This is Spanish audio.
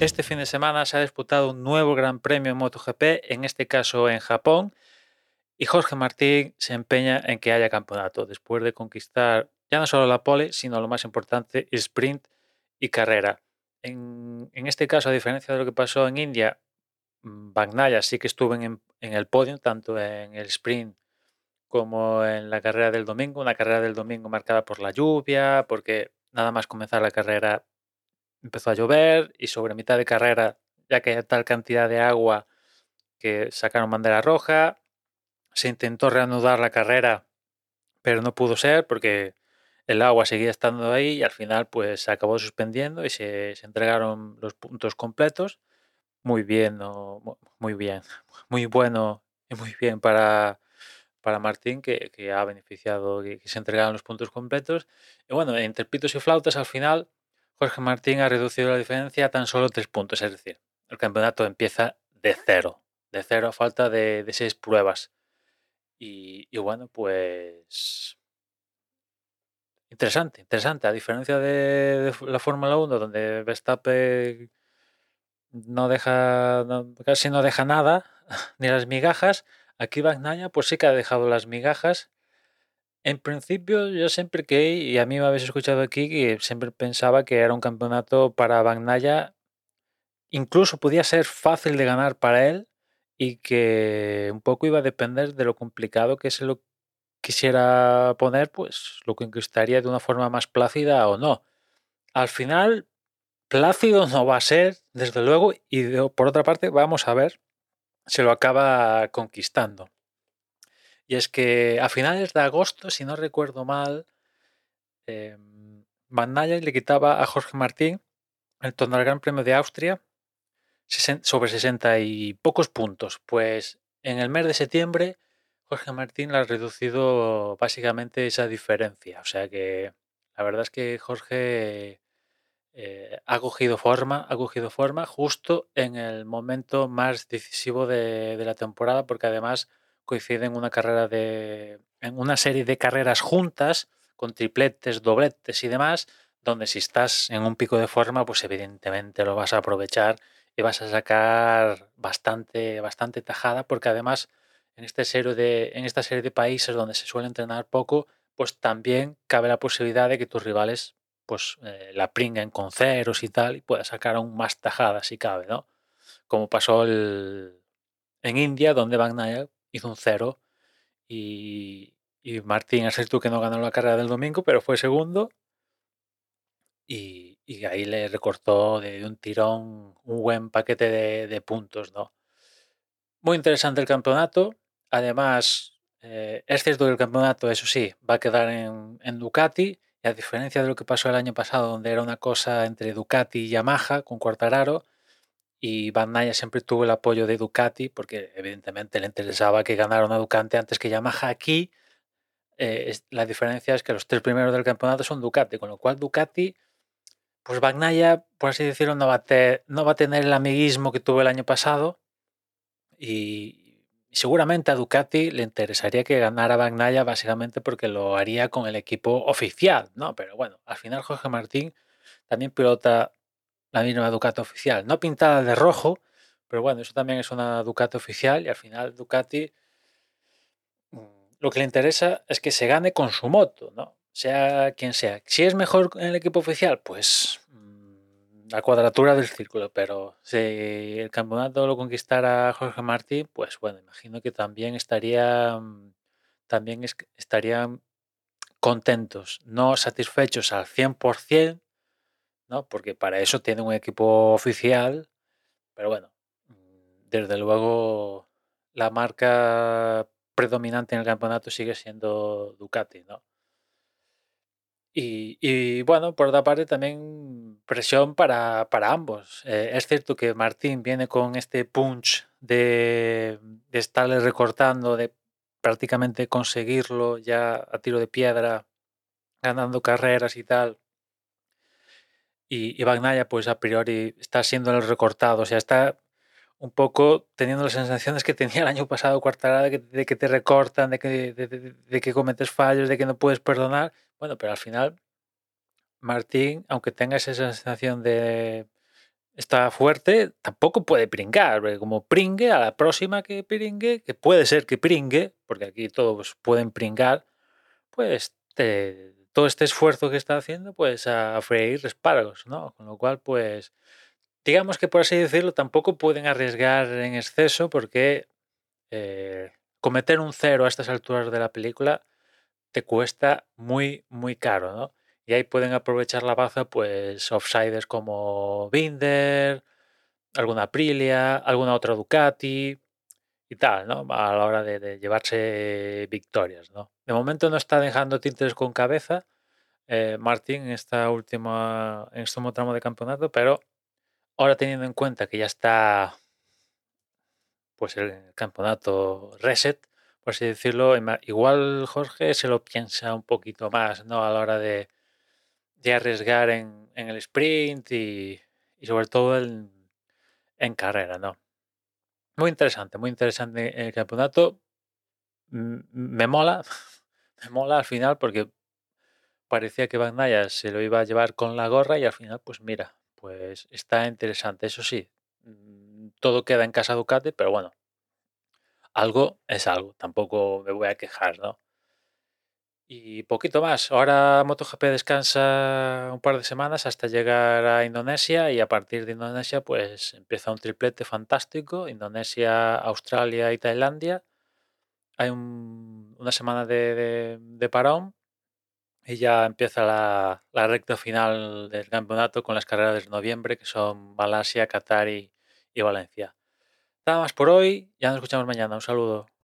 este fin de semana se ha disputado un nuevo Gran Premio en MotoGP, en este caso en Japón, y Jorge Martín se empeña en que haya campeonato, después de conquistar ya no solo la pole, sino lo más importante, sprint y carrera. En, este caso, a diferencia de lo que pasó en India, Bagnaya sí que estuvo en, en el podio, tanto en el sprint como en la carrera del domingo, una carrera del domingo marcada por la lluvia, porque nada más comenzar la carrera empezó a llover y sobre mitad de carrera, ya que hay tal cantidad de agua que sacaron bandera roja, se intentó reanudar la carrera, pero no pudo ser porque el agua seguía estando ahí y al final pues se acabó suspendiendo y se, entregaron los puntos completos. Muy bien, muy bien, muy bueno y muy bien para, para Martín que, ha beneficiado que, que se entregaron los puntos completos. Y bueno, entre pitos y flautas al final Jorge Martín ha reducido la diferencia a tan solo tres puntos, es decir, el campeonato empieza de cero, de cero a falta de, seis pruebas. Y, bueno, pues interesante, interesante. A diferencia de, la Fórmula 1, donde Verstappen no deja, casi no deja nada, ni las migajas, aquí Bagnaia pues sí que ha dejado las migajas en principio, yo siempre que, y a mí me habéis escuchado aquí, que siempre pensaba que era un campeonato para Bagnaya, incluso podía ser fácil de ganar para él y que un poco iba a depender de lo complicado que se lo quisiera poner, pues lo conquistaría de una forma más plácida o no. Al final, plácido no va a ser, desde luego, y por otra parte, vamos a ver si lo acaba conquistando. Y es que a finales de agosto, si no recuerdo mal, eh, le quitaba a Jorge Martín el torneo del Gran Premio de Austria sobre 60 y pocos puntos. Pues en el mes de septiembre, Jorge Martín le ha reducido básicamente esa diferencia. O sea que la verdad es que Jorge eh, ha cogido forma, ha cogido forma justo en el momento más decisivo de la temporada, porque además coincide en una carrera de. en una serie de carreras juntas, con tripletes, dobletes y demás, donde si estás en un pico de forma, pues evidentemente lo vas a aprovechar y vas a sacar bastante, bastante tajada, porque además en, este serie de, en esta serie de países donde se suele entrenar poco, pues también cabe la posibilidad de que tus rivales pues eh, la pringuen con ceros y tal, y puedas sacar aún más tajada si cabe, ¿no? Como pasó el, en India, donde Van hizo un cero y, Martín, es tú que no ganó la carrera del domingo, pero fue segundo y, ahí le recortó de, un tirón un buen paquete de, puntos, ¿no? Muy interesante el campeonato. Además, eh, es cierto que el campeonato, eso sí, va a quedar en, en, Ducati. Y a diferencia de lo que pasó el año pasado, donde era una cosa entre Ducati y Yamaha con Cuartararo, y Van siempre tuvo el apoyo de Ducati porque evidentemente le interesaba que ganara una Ducati antes que Yamaha. Aquí eh, la diferencia es que los tres primeros del campeonato son Ducati, con lo cual Ducati, pues Van por así decirlo, no va, a no va a tener el amiguismo que tuvo el año pasado y seguramente a Ducati le interesaría que ganara Van básicamente porque lo haría con el equipo oficial, ¿no? Pero bueno, al final Jorge Martín también pilota la misma Ducati oficial, no pintada de rojo, pero bueno, eso también es una Ducati oficial y al final Ducati mm, lo que le interesa es que se gane con su moto, ¿no? Sea quien sea. Si es mejor en el equipo oficial, pues mm, la cuadratura del círculo, pero si el campeonato lo conquistara Jorge Martí, pues bueno, imagino que también estaría mm, también estarían contentos, no satisfechos al 100%, ¿no? Porque para eso tiene un equipo oficial, pero bueno, mm, desde luego la marca predominante en el campeonato sigue siendo Ducati, ¿no? Y, bueno, por otra parte también presión para, ambos. Eh, es cierto que Martín viene con este punch de, de estarle recortando, de prácticamente conseguirlo ya a tiro de piedra, ganando carreras y tal y, y pues a priori está siendo el recortado, o sea, está un poco teniendo las sensaciones que tenía el año pasado Cuartarada de de que te recortan, de que, de, que cometes fallos, de que no puedes perdonar. Bueno, pero al final Martín, aunque tenga esa sensación de, está fuerte, tampoco puede pringar, porque como pringue a la próxima que pringue, que puede ser que pringue, porque aquí todos pueden pringar, pues todo este esfuerzo que está haciendo, pues a freír espárragos, ¿no? Con lo cual, pues, digamos que por así decirlo, tampoco pueden arriesgar en exceso porque eh, cometer un cero a estas alturas de la película te cuesta muy, muy caro, ¿no? Y ahí pueden aprovechar la baza, pues, offsiders como Binder, alguna Aprilia, alguna otra Ducati y tal, ¿no? A la hora de, llevarse victorias, ¿no? De momento no está dejando tintes con cabeza eh, Martín en esta última, en este último tramo de campeonato, pero ahora teniendo en cuenta que ya está pues el campeonato reset, por así decirlo, igual Jorge se lo piensa un poquito más, ¿no? A la hora de, arriesgar en, el sprint y, sobre todo en, en, carrera, ¿no? Muy interesante, muy interesante el campeonato. Me mola, me mola al final porque parecía que Van se lo iba a llevar con la gorra y al final, pues mira, pues está interesante. Eso sí, todo queda en casa Ducati, pero bueno, algo es algo, tampoco me voy a quejar, ¿no? Y poquito más. Ahora MotoGP descansa un par de semanas hasta llegar a Indonesia y a partir de Indonesia pues empieza un triplete fantástico. Indonesia, Australia y Tailandia. Hay una semana de, parón y ya empieza la, recta final del campeonato con las carreras de noviembre que son Malasia, Qatar y Valencia. Nada más por hoy, ya nos escuchamos mañana. Un saludo.